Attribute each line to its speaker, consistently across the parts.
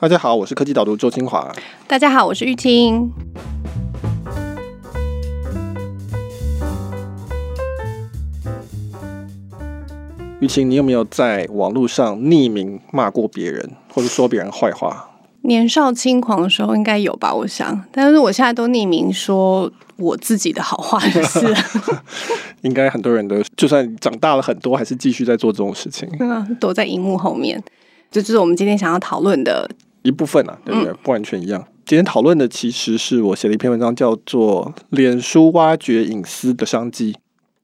Speaker 1: 大家好，我是科技导读周清华。
Speaker 2: 大家好，我是玉清。
Speaker 1: 玉清，你有没有在网络上匿名骂过别人，或者说别人坏话？
Speaker 2: 年少轻狂的时候应该有吧，我想。但是我现在都匿名说我自己的好话的事。
Speaker 1: 应该很多人都，就算长大了很多，还是继续在做这种事情。
Speaker 2: 嗯，躲在荧幕后面，这就是我们今天想要讨论的。
Speaker 1: 一部分啊，对不对？不完全一样。嗯、今天讨论的其实是我写了一篇文章，叫做《脸书挖掘隐私的商机》，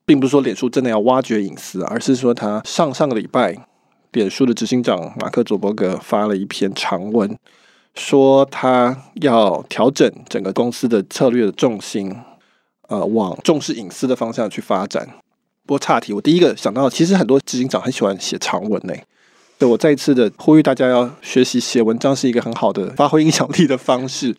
Speaker 1: 并不是说脸书真的要挖掘隐私，而是说他上上个礼拜，脸书的执行长马克·佐伯格发了一篇长文，说他要调整整个公司的策略的重心，呃，往重视隐私的方向去发展。不过岔题，我第一个想到，其实很多执行长很喜欢写长文呢。对，我再一次的呼吁大家要学习写文章，是一个很好的发挥影响力的方式。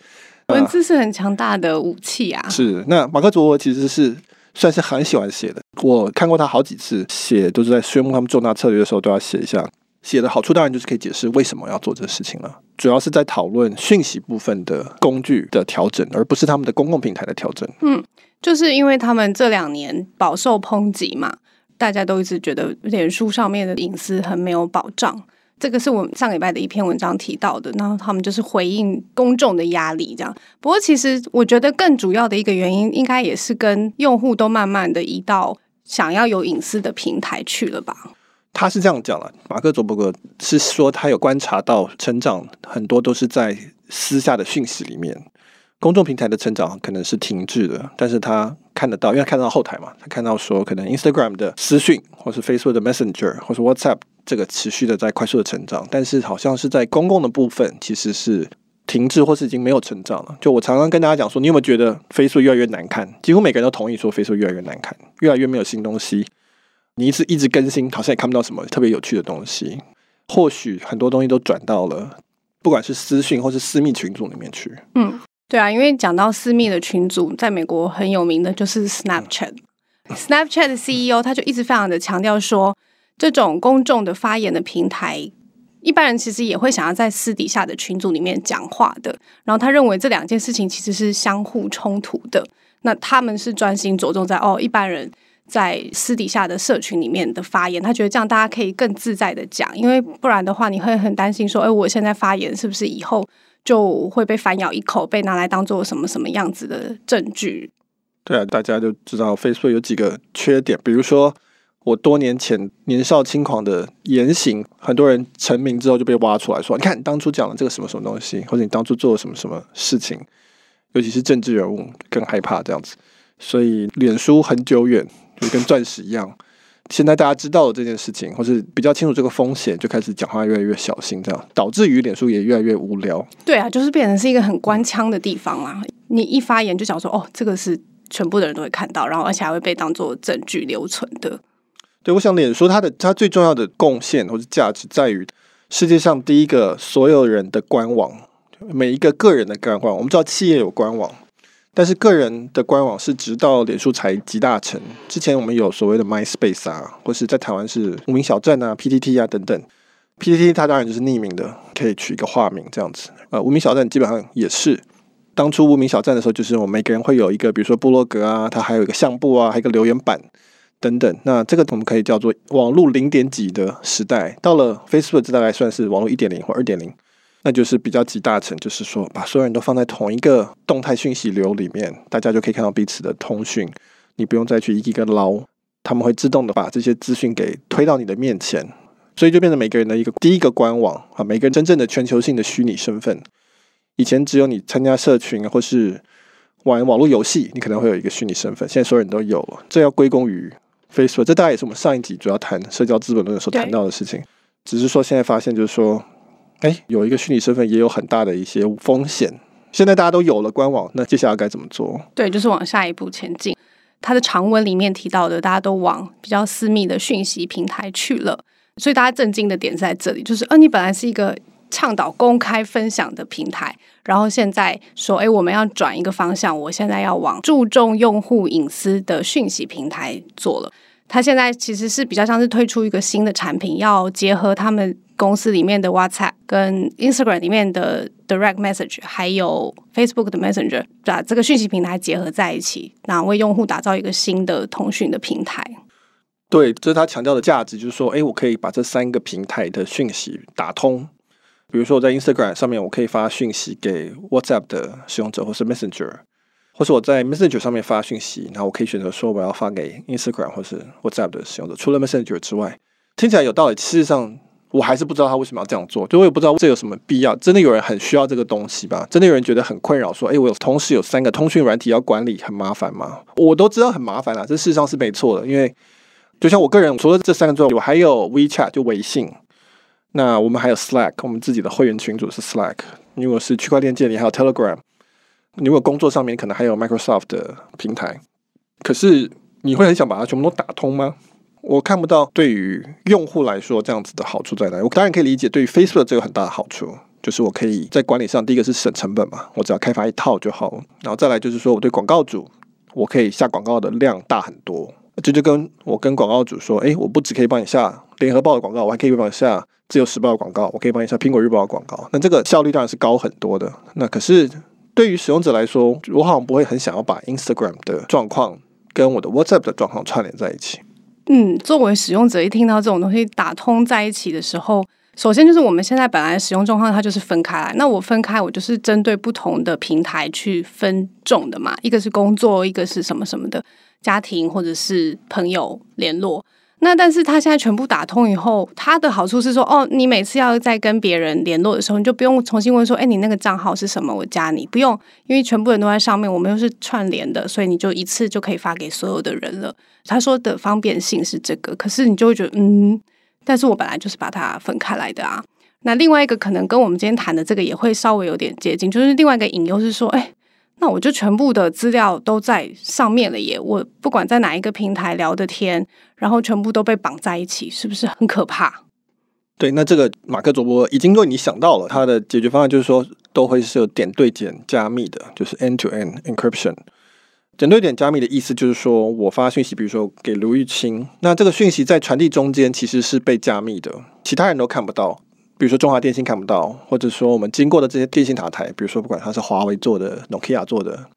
Speaker 2: 文字是很强大的武器啊！
Speaker 1: 是，那马克·佐伯格其实是算是很喜欢写的。我看过他好几次写，都是在宣布他们重大策略的时候都要写一下。写的好处当然就是可以解释为什么要做这个事情了。主要是在讨论讯息部分的工具的调整，而不是他们的公共平台的调整。
Speaker 2: 嗯，就是因为他们这两年饱受抨击嘛。大家都一直觉得脸书上面的隐私很没有保障，这个是我们上礼拜的一篇文章提到的。然后他们就是回应公众的压力，这样。不过，其实我觉得更主要的一个原因，应该也是跟用户都慢慢的移到想要有隐私的平台去了吧。
Speaker 1: 他是这样讲了，马克·佐伯格是说他有观察到成长很多都是在私下的讯息里面。公众平台的成长可能是停滞的，但是他看得到，因为看到后台嘛，他看到说可能 Instagram 的私讯，或是 Facebook 的 Messenger，或是 WhatsApp 这个持续的在快速的成长，但是好像是在公共的部分其实是停滞，或是已经没有成长了。就我常常跟大家讲说，你有没有觉得 Facebook 越来越难看？几乎每个人都同意说 Facebook 越来越难看，越来越没有新东西。你一直一直更新，好像也看不到什么特别有趣的东西。或许很多东西都转到了不管是私讯或是私密群组里面去。嗯。
Speaker 2: 对啊，因为讲到私密的群组，在美国很有名的就是 Snapchat。Snapchat 的 CEO 他就一直非常的强调说，这种公众的发言的平台，一般人其实也会想要在私底下的群组里面讲话的。然后他认为这两件事情其实是相互冲突的。那他们是专心着重在哦，一般人在私底下的社群里面的发言，他觉得这样大家可以更自在的讲，因为不然的话，你会很担心说，哎，我现在发言是不是以后就会被反咬一口，被拿来当做什么什么样子的证据？
Speaker 1: 对啊，大家就知道 Facebook 有几个缺点，比如说我多年前年少轻狂的言行，很多人成名之后就被挖出来说，你看你当初讲了这个什么什么东西，或者你当初做了什么什么事情，尤其是政治人物更害怕这样子。所以脸书很久远，就跟钻石一样。现在大家知道了这件事情，或是比较清楚这个风险，就开始讲话越来越小心，这样导致于脸书也越来越无聊。
Speaker 2: 对啊，就是变成是一个很官腔的地方啊！你一发言就讲说，哦，这个是全部的人都会看到，然后而且还会被当做证据留存的。
Speaker 1: 对，我想脸书它的它最重要的贡献或是价值在于世界上第一个所有人的官网，每一个个人的官网。我们知道企业有官网。但是个人的官网是直到脸书才集大成。之前我们有所谓的 MySpace 啊，或是在台湾是无名小站啊、PTT 啊等等。PTT 它当然就是匿名的，可以取一个化名这样子。呃，无名小站基本上也是。当初无名小站的时候，就是我们每个人会有一个，比如说部落格啊，它还有一个相簿啊，还有一个留言板等等。那这个我们可以叫做网络零点几的时代。到了 Facebook，这大概算是网络一点零或二点零。那就是比较集大成，就是说把所有人都放在同一个动态讯息流里面，大家就可以看到彼此的通讯，你不用再去一个一个捞，他们会自动的把这些资讯给推到你的面前，所以就变成每个人的一个第一个官网啊，每个人真正的全球性的虚拟身份。以前只有你参加社群或是玩网络游戏，你可能会有一个虚拟身份，现在所有人都有了，这要归功于 Facebook，这大概也是我们上一集主要谈社交资本论的时候谈到的事情，只是说现在发现就是说。哎，有一个虚拟身份也有很大的一些风险。现在大家都有了官网，那接下来该怎么做？
Speaker 2: 对，就是往下一步前进。它的长文里面提到的，大家都往比较私密的讯息平台去了。所以大家震惊的点在这里，就是，呃，你本来是一个倡导公开分享的平台，然后现在说，哎，我们要转一个方向，我现在要往注重用户隐私的讯息平台做了。他现在其实是比较像是推出一个新的产品，要结合他们公司里面的 WhatsApp 跟 Instagram 里面的 Direct Message，还有 Facebook 的 Messenger，把这个讯息平台结合在一起，然后为用户打造一个新的通讯的平台。
Speaker 1: 对，这是他强调的价值，就是说，哎，我可以把这三个平台的讯息打通。比如说，我在 Instagram 上面，我可以发讯息给 WhatsApp 的使用者，或是 Messenger。或是我在 Messenger 上面发讯息，然后我可以选择说我要发给 Instagram 或是 WhatsApp 的使用者。除了 Messenger 之外，听起来有道理。事实上，我还是不知道他为什么要这样做。就我也不知道这有什么必要。真的有人很需要这个东西吧？真的有人觉得很困扰，说：“诶，我有同时有三个通讯软体要管理，很麻烦吗？”我都知道很麻烦啦，这事实上是没错的。因为就像我个人，除了这三个之外，我还有 WeChat 就微信。那我们还有 Slack，我们自己的会员群组是 Slack。如果是区块链界，你还有 Telegram。你如果工作上面可能还有 Microsoft 的平台，可是你会很想把它全部都打通吗？我看不到对于用户来说这样子的好处在哪。我当然可以理解，对于 Facebook 这有很大的好处，就是我可以在管理上，第一个是省成本嘛，我只要开发一套就好。然后再来就是说，我对广告主，我可以下广告的量大很多。这就跟我跟广告主说，诶，我不只可以帮你下联合报的广告，我还可以帮你下自由时报的广告，我可以帮你下苹果日报的广告。那这个效率当然是高很多的。那可是。对于使用者来说，我好像不会很想要把 Instagram 的状况跟我的 WhatsApp 的状况串联在一起。
Speaker 2: 嗯，作为使用者，一听到这种东西打通在一起的时候，首先就是我们现在本来使用状况，它就是分开来。那我分开，我就是针对不同的平台去分众的嘛。一个是工作，一个是什么什么的家庭或者是朋友联络。那但是他现在全部打通以后，他的好处是说，哦，你每次要再跟别人联络的时候，你就不用重新问说，哎，你那个账号是什么？我加你不用，因为全部人都在上面，我们又是串联的，所以你就一次就可以发给所有的人了。他说的方便性是这个，可是你就会觉得，嗯，但是我本来就是把它分开来的啊。那另外一个可能跟我们今天谈的这个也会稍微有点接近，就是另外一个隐忧是说，哎。那我就全部的资料都在上面了耶！我不管在哪一个平台聊的天，然后全部都被绑在一起，是不是很可怕？
Speaker 1: 对，那这个马克·卓博已经为你想到了他的解决方案，就是说都会是有点对点加密的，就是 end-to-end encryption。点对点加密的意思就是说我发讯息，比如说给卢玉清，那这个讯息在传递中间其实是被加密的，其他人都看不到。比如说中华电信看不到，或者说我们经过的这些电信塔台，比如说不管它是华为做的、Nokia 做的，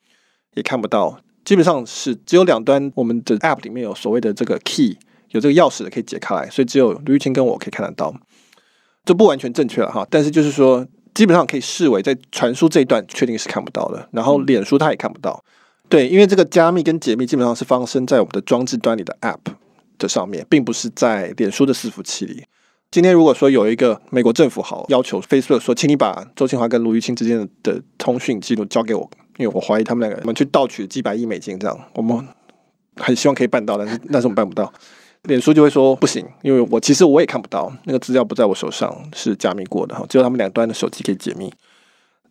Speaker 1: 也看不到。基本上是只有两端，我们的 App 里面有所谓的这个 key，有这个钥匙的可以解开来，所以只有卢玉清跟我可以看得到。这不完全正确了哈，但是就是说，基本上可以视为在传输这一段确定是看不到的。然后脸书它也看不到，对，因为这个加密跟解密基本上是发生在我们的装置端里的 App 的上面，并不是在脸书的伺服器里。今天如果说有一个美国政府好要求 Facebook 说，请你把周清华跟卢玉清之间的通讯记录交给我，因为我怀疑他们两个人我们去盗取几百亿美金，这样我们很希望可以办到，但是但是我们办不到。脸书就会说不行，因为我其实我也看不到那个资料不在我手上，是加密过的哈，只有他们两端的手机可以解密。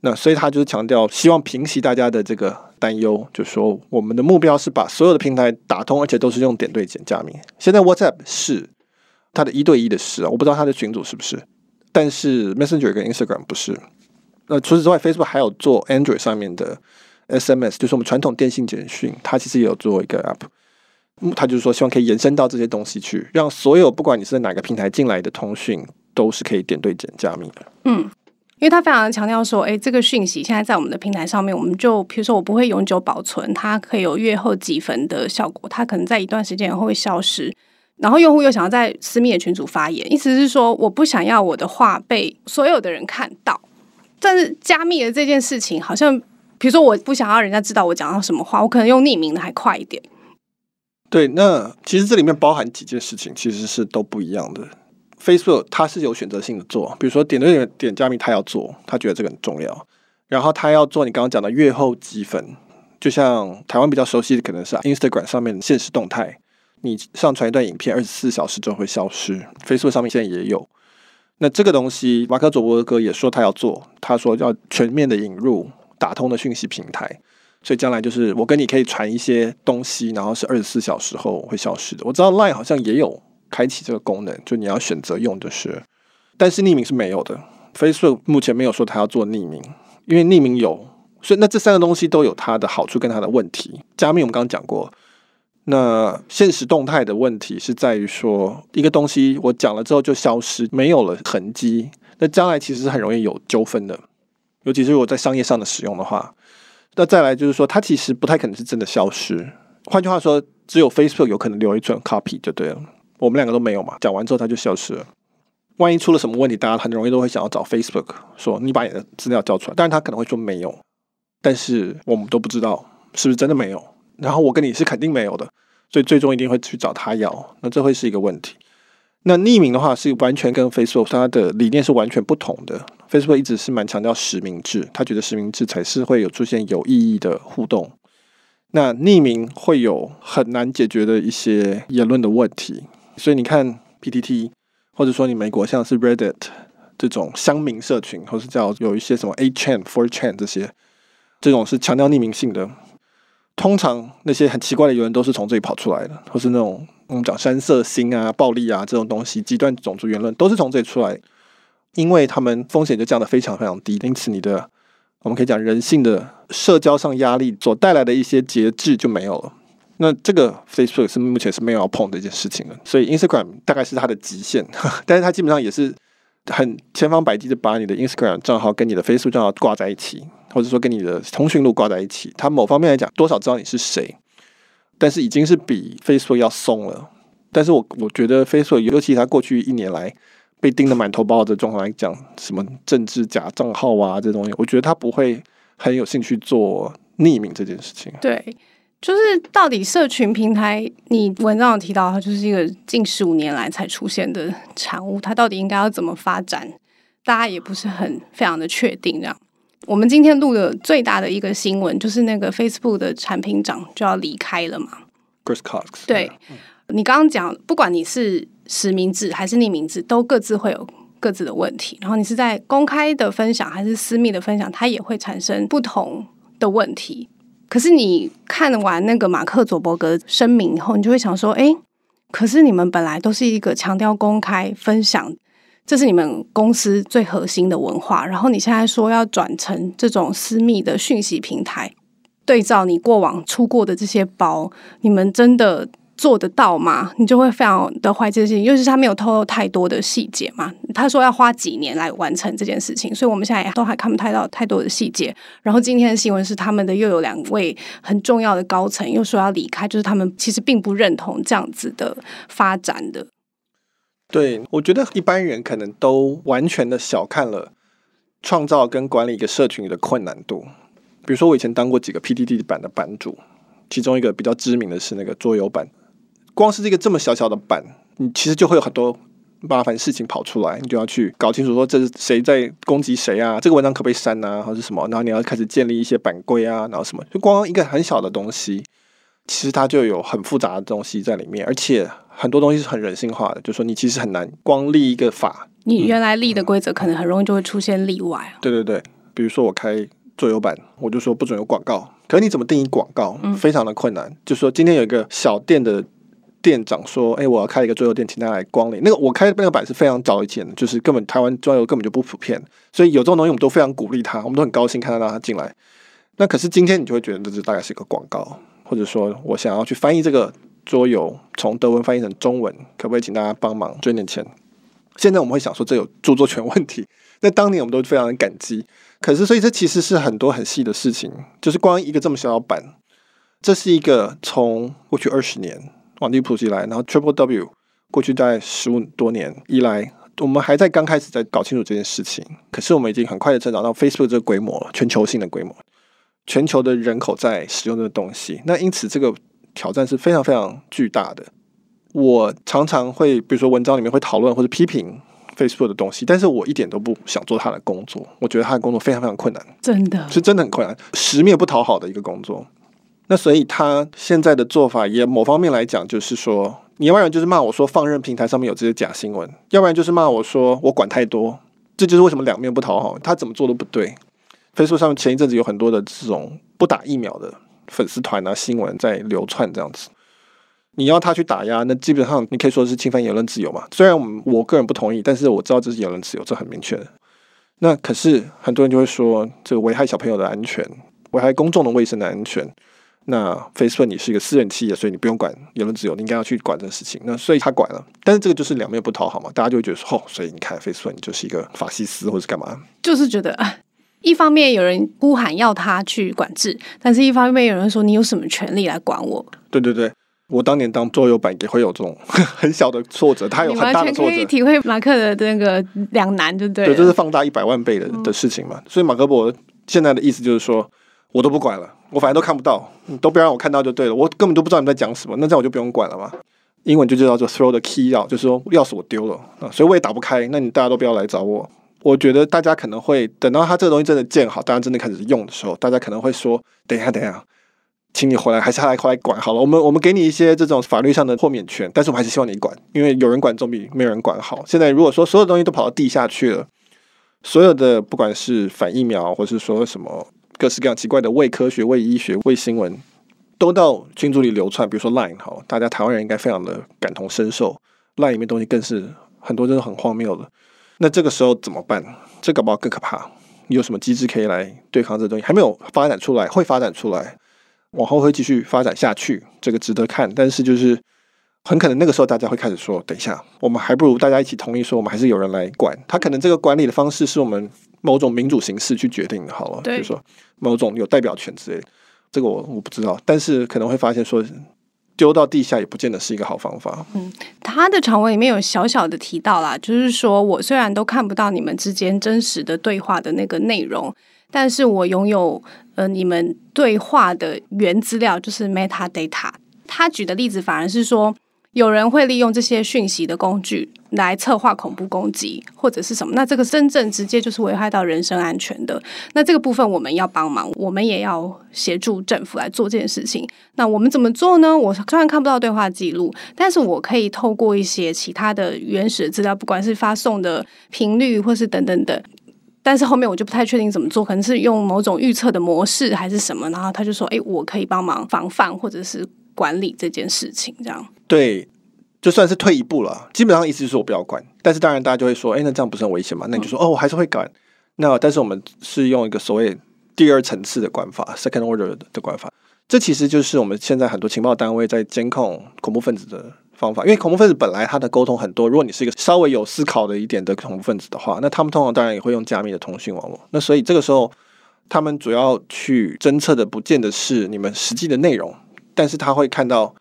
Speaker 1: 那所以他就是强调，希望平息大家的这个担忧，就说我们的目标是把所有的平台打通，而且都是用点对点加密。现在 WhatsApp 是。他的一对一的事啊，我不知道他的群组是不是，但是 Messenger 跟 Instagram 不是。那除此之外，Facebook 还有做 Android 上面的 SMS，就是我们传统电信简讯，它其实也有做一个 App。他就是说，希望可以延伸到这些东西去，让所有不管你是在哪个平台进来的通讯，都是可以点对点加密的。
Speaker 2: 嗯，因为他非常强调说，哎，这个讯息现在在我们的平台上面，我们就比如说我不会永久保存，它可以有阅后几焚的效果，它可能在一段时间以后会消失。然后用户又想要在私密的群组发言，意思是说我不想要我的话被所有的人看到。但是加密的这件事情，好像比如说我不想要人家知道我讲到什么话，我可能用匿名的还快一点。
Speaker 1: 对，那其实这里面包含几件事情，其实是都不一样的。Facebook 它是有选择性的做，比如说点对点点加密，他要做，他觉得这个很重要。然后他要做你刚刚讲的阅后即焚，就像台湾比较熟悉的可能是 Instagram 上面的限时动态。你上传一段影片，二十四小时之后会消失。Facebook 上面现在也有。那这个东西，马克·佐伯格也说他要做，他说要全面的引入打通的讯息平台，所以将来就是我跟你可以传一些东西，然后是二十四小时后会消失的。我知道 Line 好像也有开启这个功能，就你要选择用的是，但是匿名是没有的。Facebook 目前没有说他要做匿名，因为匿名有，所以那这三个东西都有它的好处跟它的问题。加密我们刚刚讲过。那现实动态的问题是在于说，一个东西我讲了之后就消失，没有了痕迹，那将来其实是很容易有纠纷的，尤其是如果在商业上的使用的话。那再来就是说，它其实不太可能是真的消失。换句话说，只有 Facebook 有可能留一寸 copy 就对了。我们两个都没有嘛，讲完之后它就消失了。万一出了什么问题，大家很容易都会想要找 Facebook 说你把你的资料交出来，但是他可能会说没有，但是我们都不知道是不是真的没有。然后我跟你是肯定没有的，所以最终一定会去找他要，那这会是一个问题。那匿名的话是完全跟 Facebook 它的理念是完全不同的。Facebook 一直是蛮强调实名制，他觉得实名制才是会有出现有意义的互动。那匿名会有很难解决的一些言论的问题，所以你看 PTT，或者说你美国像是 Reddit 这种乡民社群，或是叫有一些什么 A chain、Four chain 这些，这种是强调匿名性的。通常那些很奇怪的言论都是从这里跑出来的，或是那种我们讲山色心啊、暴力啊这种东西，极端种族言论都是从这里出来，因为他们风险就降得非常非常低，因此你的我们可以讲人性的社交上压力所带来的一些节制就没有了。那这个 Facebook 是目前是没有要碰的一件事情的，所以 Instagram 大概是它的极限，但是它基本上也是很千方百计的把你的 Instagram 账号跟你的 Facebook 账号挂在一起。或者说跟你的通讯录挂在一起，它某方面来讲，多少知道你是谁，但是已经是比 Facebook 要松了。但是我我觉得 Facebook，尤其他过去一年来被盯得满头包的状况来讲，什么政治假账号啊这东西，我觉得他不会很有兴趣做匿名这件事情。
Speaker 2: 对，就是到底社群平台，你文章有提到，它就是一个近十五年来才出现的产物，它到底应该要怎么发展，大家也不是很非常的确定这样。我们今天录的最大的一个新闻，就是那个 Facebook 的产品长就要离开了嘛。
Speaker 1: Chris Cox。
Speaker 2: 对，你刚刚讲，不管你是实名制还是匿名制，都各自会有各自的问题。然后你是在公开的分享还是私密的分享，它也会产生不同的问题。可是你看完那个马克·佐伯格声明以后，你就会想说：哎，可是你们本来都是一个强调公开分享。这是你们公司最核心的文化，然后你现在说要转成这种私密的讯息平台，对照你过往出过的这些包，你们真的做得到吗？你就会非常的怀疑这件事情，尤其是他没有透露太多的细节嘛。他说要花几年来完成这件事情，所以我们现在都还看不太到太多的细节。然后今天的新闻是他们的又有两位很重要的高层又说要离开，就是他们其实并不认同这样子的发展的。
Speaker 1: 对，我觉得一般人可能都完全的小看了创造跟管理一个社群的困难度。比如说，我以前当过几个 PDD 版的版主，其中一个比较知名的是那个桌游版。光是这个这么小小的版，你其实就会有很多麻烦事情跑出来，你就要去搞清楚说这是谁在攻击谁啊？这个文章可不可以删啊？或者什么？然后你要开始建立一些版规啊，然后什么？就光一个很小的东西，其实它就有很复杂的东西在里面，而且。很多东西是很人性化的，就是说你其实很难光立一个法，
Speaker 2: 你原来立的规则可能很容易就会出现例外啊。
Speaker 1: 对对对，比如说我开桌游版，我就说不准有广告，可是你怎么定义广告？非常的困难。嗯、就是说今天有一个小店的店长说：“哎，我要开一个桌游店，请大家来光临。”那个我开的那个版是非常早以前的，就是根本台湾桌游根本就不普遍，所以有这种东西我们都非常鼓励他，我们都很高兴看到他进来。那可是今天你就会觉得这大概是一个广告，或者说我想要去翻译这个。桌游从德文翻译成中文，可不可以请大家帮忙捐点钱？现在我们会想说这有著作权问题，那当年我们都非常的感激。可是，所以这其实是很多很细的事情，就是光一个这么小的版，这是一个从过去二十年网际普及来，然后 Triple W 过去大概十五多年以来，我们还在刚开始在搞清楚这件事情。可是我们已经很快的成长到 Facebook 这个规模了，全球性的规模，全球的人口在使用这个东西。那因此这个。挑战是非常非常巨大的。我常常会，比如说文章里面会讨论或者批评 Facebook 的东西，但是我一点都不想做他的工作。我觉得他的工作非常非常困难，
Speaker 2: 真的
Speaker 1: 是真的很困难，十面不讨好的一个工作。那所以他现在的做法，也某方面来讲，就是说，你要不然就是骂我说放任平台上面有这些假新闻，要不然就是骂我说我管太多。这就是为什么两面不讨好，他怎么做都不对。Facebook 上面前一阵子有很多的这种不打疫苗的。粉丝团啊，新闻在流窜这样子，你要他去打压，那基本上你可以说是侵犯言论自由嘛。虽然我我个人不同意，但是我知道这是言论自由，这很明确的。那可是很多人就会说，这个危害小朋友的安全，危害公众的卫生的安全，那 Facebook 你是一个私人企业，所以你不用管言论自由，你应该要去管这个事情。那所以他管了，但是这个就是两面不讨好嘛，大家就会觉得说，哦，所以你看 Facebook 你就是一个法西斯或者干嘛？
Speaker 2: 就是觉得啊，一方面有人呼喊要他去管制，但是一方面有人说你有什么权利来管我？
Speaker 1: 对对对，我当年当桌游版也会有这种 很小的挫折，他有很大的挫折。可以
Speaker 2: 体会马克的那个两难，对不对？
Speaker 1: 对，这、就是放大一百万倍的的事情嘛。嗯、所以马克伯现在的意思就是说，我都不管了。我反正都看不到，你都不要让我看到就对了。我根本都不知道你在讲什么，那这样我就不用管了嘛。英文就叫做 throw the key out，就是说钥匙我丢了啊，所以我也打不开。那你大家都不要来找我。我觉得大家可能会等到他这个东西真的建好，大家真的开始用的时候，大家可能会说：等一下，等一下，请你回来，还是他来回来管好了。我们我们给你一些这种法律上的豁免权，但是我还是希望你管，因为有人管总比没有人管好。现在如果说所有东西都跑到地下去了，所有的不管是反疫苗，或是说什么。各式各样奇怪的伪科学、伪医学、伪新闻，都到群组里流窜。比如说 Line，好，大家台湾人应该非常的感同身受。Line 里面东西更是很多，都是很荒谬的。那这个时候怎么办？这个搞不好更可怕。你有什么机制可以来对抗这东西？还没有发展出来，会发展出来，往后会继续发展下去，这个值得看。但是就是很可能那个时候大家会开始说：等一下，我们还不如大家一起同意说，我们还是有人来管。他可能这个管理的方式是我们。某种民主形式去决定的好了，比如说某种有代表权之类，这个我我不知道，但是可能会发现说丢到地下也不见得是一个好方法。
Speaker 2: 嗯，他的长文里面有小小的提到啦，就是说我虽然都看不到你们之间真实的对话的那个内容，但是我拥有呃你们对话的原资料，就是 metadata。他举的例子反而是说。有人会利用这些讯息的工具来策划恐怖攻击，或者是什么？那这个真正直接就是危害到人身安全的。那这个部分我们要帮忙，我们也要协助政府来做这件事情。那我们怎么做呢？我虽然看不到对话记录，但是我可以透过一些其他的原始资料，不管是发送的频率，或是等等等。但是后面我就不太确定怎么做，可能是用某种预测的模式还是什么。然后他就说：“诶，我可以帮忙防范或者是管理这件事情。”这样。
Speaker 1: 对，就算是退一步了，基本上意思就是我不要管。但是当然大家就会说，哎，那这样不是很危险吗？那你就说，哦，我还是会管。那但是我们是用一个所谓第二层次的管法 （second order） 的管法。这其实就是我们现在很多情报单位在监控恐怖分子的方法。因为恐怖分子本来他的沟通很多，如果你是一个稍微有思考的一点的恐怖分子的话，那他们通常当然也会用加密的通讯网络。那所以这个时候，他们主要去侦测的不见得是你们实际的内容，但是他会看到。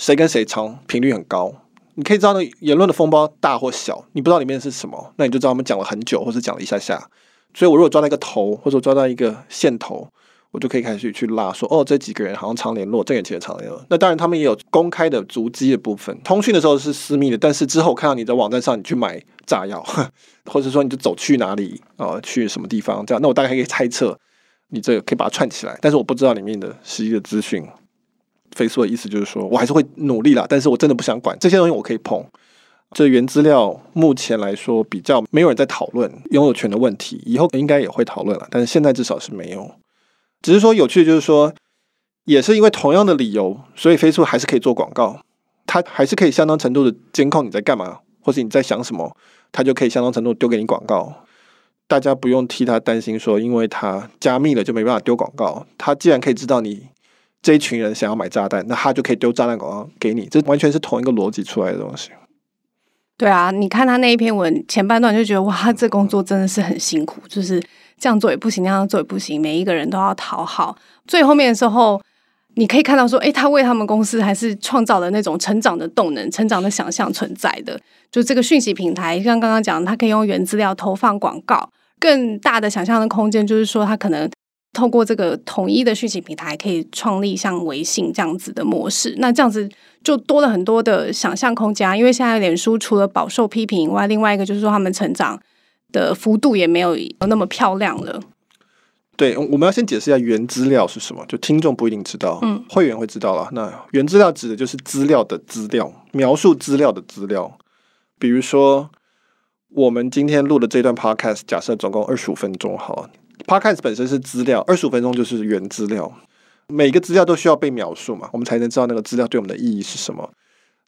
Speaker 1: 谁跟谁长频率很高，你可以知道那言论的风暴大或小，你不知道里面是什么，那你就知道他们讲了很久，或是讲了一下下。所以我如果抓到一个头，或者抓到一个线头，我就可以开始去拉说，哦，这几个人好像常联络，这个人其实常联络。那当然，他们也有公开的足迹的部分，通讯的时候是私密的，但是之后看到你的网站上，你去买炸药，或者说你就走去哪里啊、呃，去什么地方这样，那我大概可以猜测，你这个可以把它串起来，但是我不知道里面的实际的资讯。Facebook 的意思就是说，我还是会努力啦，但是我真的不想管这些东西，我可以碰。这原资料目前来说比较没有人在讨论拥有权的问题，以后应该也会讨论了，但是现在至少是没有。只是说有趣的就是说，也是因为同样的理由，所以 Facebook 还是可以做广告，它还是可以相当程度的监控你在干嘛，或是你在想什么，它就可以相当程度丢给你广告。大家不用替他担心说，因为它加密了就没办法丢广告。它既然可以知道你。这一群人想要买炸弹，那他就可以丢炸弹广告给你，这完全是同一个逻辑出来的东西。
Speaker 2: 对啊，你看他那一篇文前半段就觉得哇，这工作真的是很辛苦，就是这样做也不行，那样做也不行，每一个人都要讨好。最后面的时候，你可以看到说，诶，他为他们公司还是创造了那种成长的动能、成长的想象存在的。就这个讯息平台，像刚刚讲，他可以用原资料投放广告，更大的想象的空间，就是说他可能。透过这个统一的讯息平台，可以创立像微信这样子的模式，那这样子就多了很多的想象空间。因为现在脸书除了饱受批评以外，另外一个就是说他们成长的幅度也没有那么漂亮了。
Speaker 1: 对，我们要先解释一下原资料是什么，就听众不一定知道，嗯，会员会知道了。那原资料指的就是资料的资料，描述资料的资料。比如说，我们今天录的这段 podcast，假设总共二十五分钟，好。Podcast 本身是资料，二十五分钟就是原资料。每个资料都需要被描述嘛，我们才能知道那个资料对我们的意义是什么。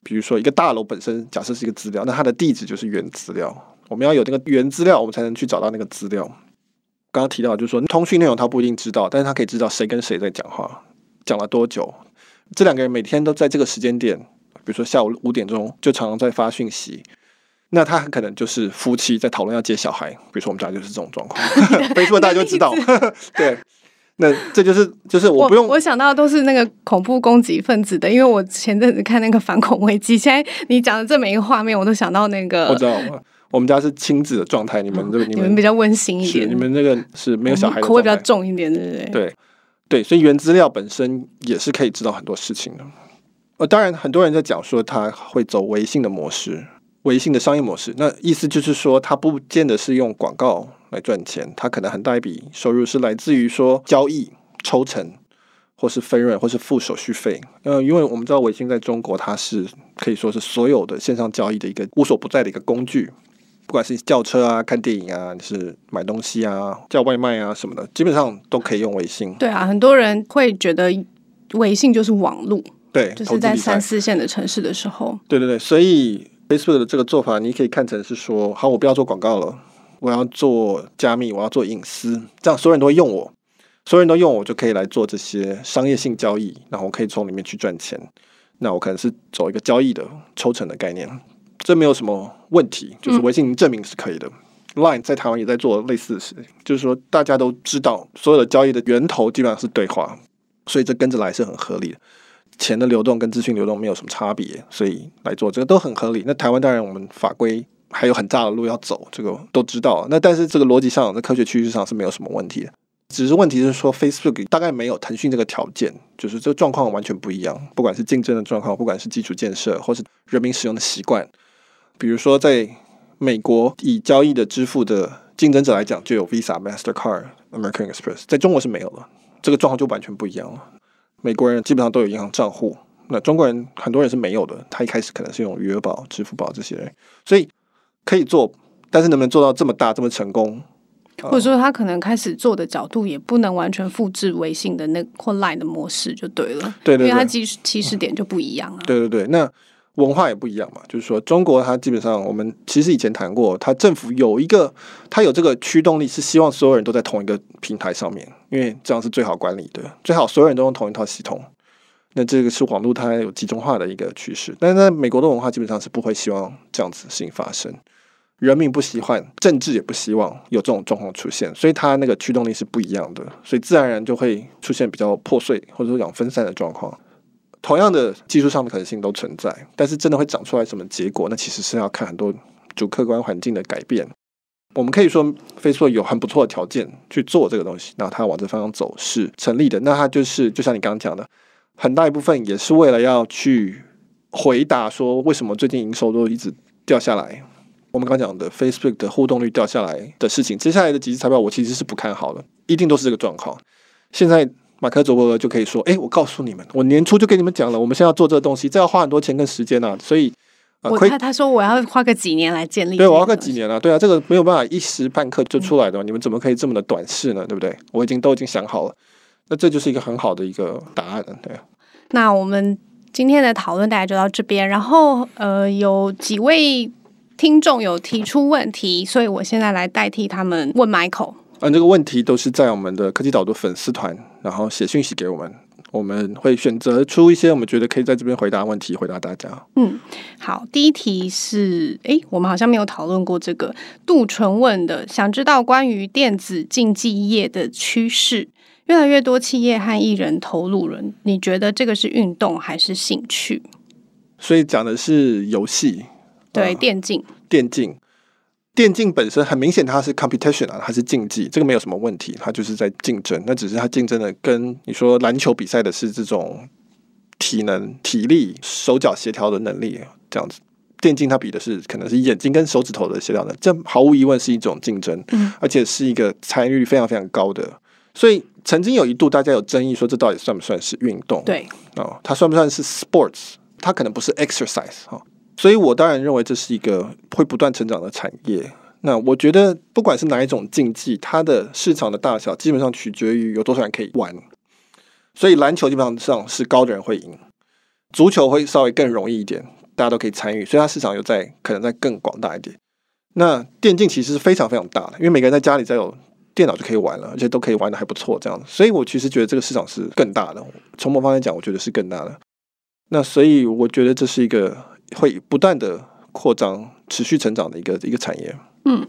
Speaker 1: 比如说，一个大楼本身假设是一个资料，那它的地址就是原资料。我们要有那个原资料，我们才能去找到那个资料。刚刚提到就是说，通讯内容他不一定知道，但是他可以知道谁跟谁在讲话。讲了多久。这两个人每天都在这个时间点，比如说下午五点钟，就常常在发讯息。那他很可能就是夫妻在讨论要接小孩，比如说我们家就是这种状况。没错，大家就知道。对，那这就是就是我不用
Speaker 2: 我，我想到的都是那个恐怖攻击分子的，因为我前阵子看那个反恐危机，现在你讲的这每一个画面，我都想到那个。
Speaker 1: 我知道，我们家是亲子的状态，你们这个、嗯、
Speaker 2: 你们比较温馨一点，
Speaker 1: 你们那个是没有小孩，
Speaker 2: 口味比较重一点，对不对？
Speaker 1: 对。对，所以原资料本身也是可以知道很多事情的。呃，当然很多人在讲说他会走微信的模式，微信的商业模式。那意思就是说，它不见得是用广告来赚钱，它可能很大一笔收入是来自于说交易、抽成，或是分润，或是付手续费。呃，因为我们知道微信在中国，它是可以说是所有的线上交易的一个无所不在的一个工具。不管是叫车啊、看电影啊，你是买东西啊、叫外卖啊什么的，基本上都可以用微信。
Speaker 2: 对啊，很多人会觉得微信就是网络，
Speaker 1: 对，
Speaker 2: 就是在三四线的城市的时候。
Speaker 1: 对对对，所以 Facebook 的这个做法，你可以看成是说，好，我不要做广告了，我要做加密，我要做隐私，这样所有人都会用我，所有人都用我，就可以来做这些商业性交易，然后我可以从里面去赚钱。那我可能是走一个交易的抽成的概念。这没有什么问题，就是微信证明是可以的。嗯、Line 在台湾也在做类似的事情，就是说大家都知道所有的交易的源头基本上是对话，所以这跟着来是很合理的。钱的流动跟资讯流动没有什么差别，所以来做这个都很合理。那台湾当然我们法规还有很大的路要走，这个都知道。那但是这个逻辑上，在科学趋势上是没有什么问题的。只是问题是说，Facebook 大概没有腾讯这个条件，就是这个状况完全不一样。不管是竞争的状况，不管是基础建设，或是人民使用的习惯。比如说，在美国以交易的支付的竞争者来讲，就有 Visa、Mastercard、American Express，在中国是没有了，这个状况就完全不一样了。美国人基本上都有银行账户，那中国人很多人是没有的。他一开始可能是用余额宝、支付宝这些人，所以可以做，但是能不能做到这么大、这么成功，
Speaker 2: 或者说他可能开始做的角度也不能完全复制微信的那或 Line 的模式就对了，
Speaker 1: 对对对，
Speaker 2: 因为它起起始点就不一样啊。
Speaker 1: 对对对，那。文化也不一样嘛，就是说，中国它基本上，我们其实以前谈过，它政府有一个，它有这个驱动力，是希望所有人都在同一个平台上面，因为这样是最好管理的，最好所有人都用同一套系统。那这个是网络它有集中化的一个趋势，但是在美国的文化基本上是不会希望这样子的事情发生，人民不喜欢，政治也不希望有这种状况出现，所以它那个驱动力是不一样的，所以自然而然就会出现比较破碎或者说讲分散的状况。同样的技术上的可能性都存在，但是真的会长出来什么结果？那其实是要看很多主客观环境的改变。我们可以说，Facebook 有很不错的条件去做这个东西，那它往这方向走是成立的。那它就是就像你刚刚讲的，很大一部分也是为了要去回答说，为什么最近营收都一直掉下来。我们刚讲的 Facebook 的互动率掉下来的事情，接下来的几次财报我其实是不看好的，一定都是这个状况。现在。马克·卓伯格就可以说：“哎，我告诉你们，我年初就跟你们讲了，我们现在要做这个东西，这要花很多钱跟时间啊。所以，呃、
Speaker 2: 我他他说我要花个几年来建立，
Speaker 1: 对，我要个几年啊，对啊，这个没有办法一时半刻就出来的，嗯、你们怎么可以这么的短视呢？对不对？我已经都已经想好了，那这就是一个很好的一个答案，对。
Speaker 2: 那我们今天的讨论大概就到这边，然后呃，有几位听众有提出问题，所以我现在来代替他们问 Michael。
Speaker 1: 嗯，这个问题都是在我们的科技岛读粉丝团，然后写讯息给我们，我们会选择出一些我们觉得可以在这边回答问题，回答大家。
Speaker 2: 嗯，好，第一题是，诶，我们好像没有讨论过这个。杜淳问的，想知道关于电子竞技业的趋势，越来越多企业和艺人投入人，你觉得这个是运动还是兴趣？
Speaker 1: 所以讲的是游戏，
Speaker 2: 对，电竞，
Speaker 1: 电竞。电竞本身很明显，它是 competition 啊，它是竞技，这个没有什么问题，它就是在竞争。那只是它竞争的跟你说篮球比赛的是这种体能、体力、手脚协调的能力这样子。电竞它比的是可能是眼睛跟手指头的协调能力，这毫无疑问是一种竞争，而且是一个参与率非常非常高的。所以曾经有一度大家有争议说，这到底算不算是运动？
Speaker 2: 对
Speaker 1: 哦，它算不算是 sports？它可能不是 exercise 哈。所以，我当然认为这是一个会不断成长的产业。那我觉得，不管是哪一种竞技，它的市场的大小基本上取决于有多少人可以玩。所以，篮球基本上是高的人会赢，足球会稍微更容易一点，大家都可以参与，所以它市场又在可能在更广大一点。那电竞其实是非常非常大的，因为每个人在家里在有电脑就可以玩了，而且都可以玩的还不错，这样。所以我其实觉得这个市场是更大的，从某方面讲，我觉得是更大的。那所以我觉得这是一个会不断的扩张、持续成长的一个一个产业。
Speaker 2: 嗯，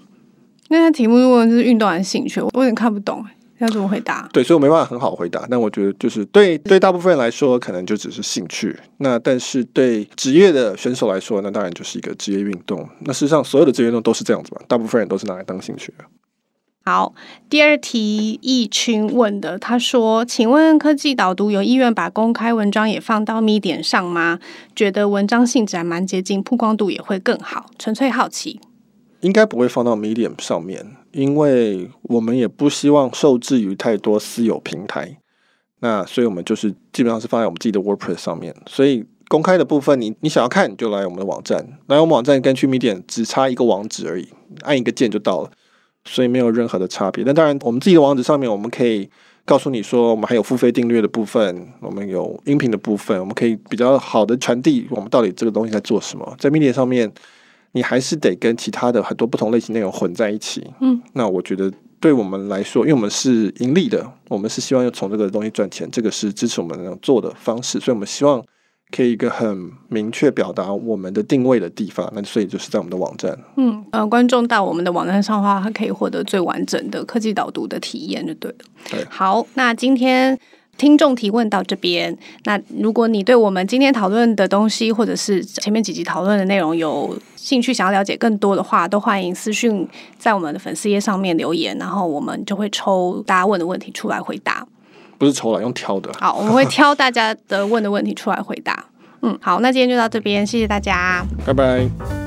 Speaker 2: 那他题目如果是运动还是兴趣，我有点看不懂。要怎么回答？
Speaker 1: 对，所以我没办法很好回答。但我觉得，就是对对大部分人来说，可能就只是兴趣。那但是对职业的选手来说，那当然就是一个职业运动。那事实上，所有的职业运动都是这样子吧？大部分人都是拿来当兴趣的。
Speaker 2: 好，第二题，易群问的，他说：“请问科技导读有意愿把公开文章也放到 Medium 上吗？觉得文章性质还蛮接近，曝光度也会更好。纯粹好奇。”
Speaker 1: 应该不会放到 Medium 上面。因为我们也不希望受制于太多私有平台，那所以我们就是基本上是放在我们自己的 WordPress 上面。所以公开的部分你，你想要看你就来我们的网站，来我们网站跟去 Medium 只差一个网址而已，按一个键就到了，所以没有任何的差别。那当然，我们自己的网址上面我们可以告诉你说，我们还有付费订阅的部分，我们有音频的部分，我们可以比较好的传递我们到底这个东西在做什么，在 Medium 上面。你还是得跟其他的很多不同类型内容混在一起。嗯，那我觉得对我们来说，因为我们是盈利的，我们是希望要从这个东西赚钱，这个是支持我们能做的方式，所以我们希望可以一个很明确表达我们的定位的地方。那所以就是在我们的网站。嗯，
Speaker 2: 呃，观众到我们的网站上的话，他可以获得最完整的科技导读的体验，就对了。
Speaker 1: 对，
Speaker 2: 好，那今天。听众提问到这边，那如果你对我们今天讨论的东西，或者是前面几集讨论的内容有兴趣，想要了解更多的话，都欢迎私讯在我们的粉丝页上面留言，然后我们就会抽大家问的问题出来回答。
Speaker 1: 不是抽了，用挑的。
Speaker 2: 好，我们会挑大家的问的问题出来回答。嗯，好，那今天就到这边，谢谢大家，
Speaker 1: 拜拜。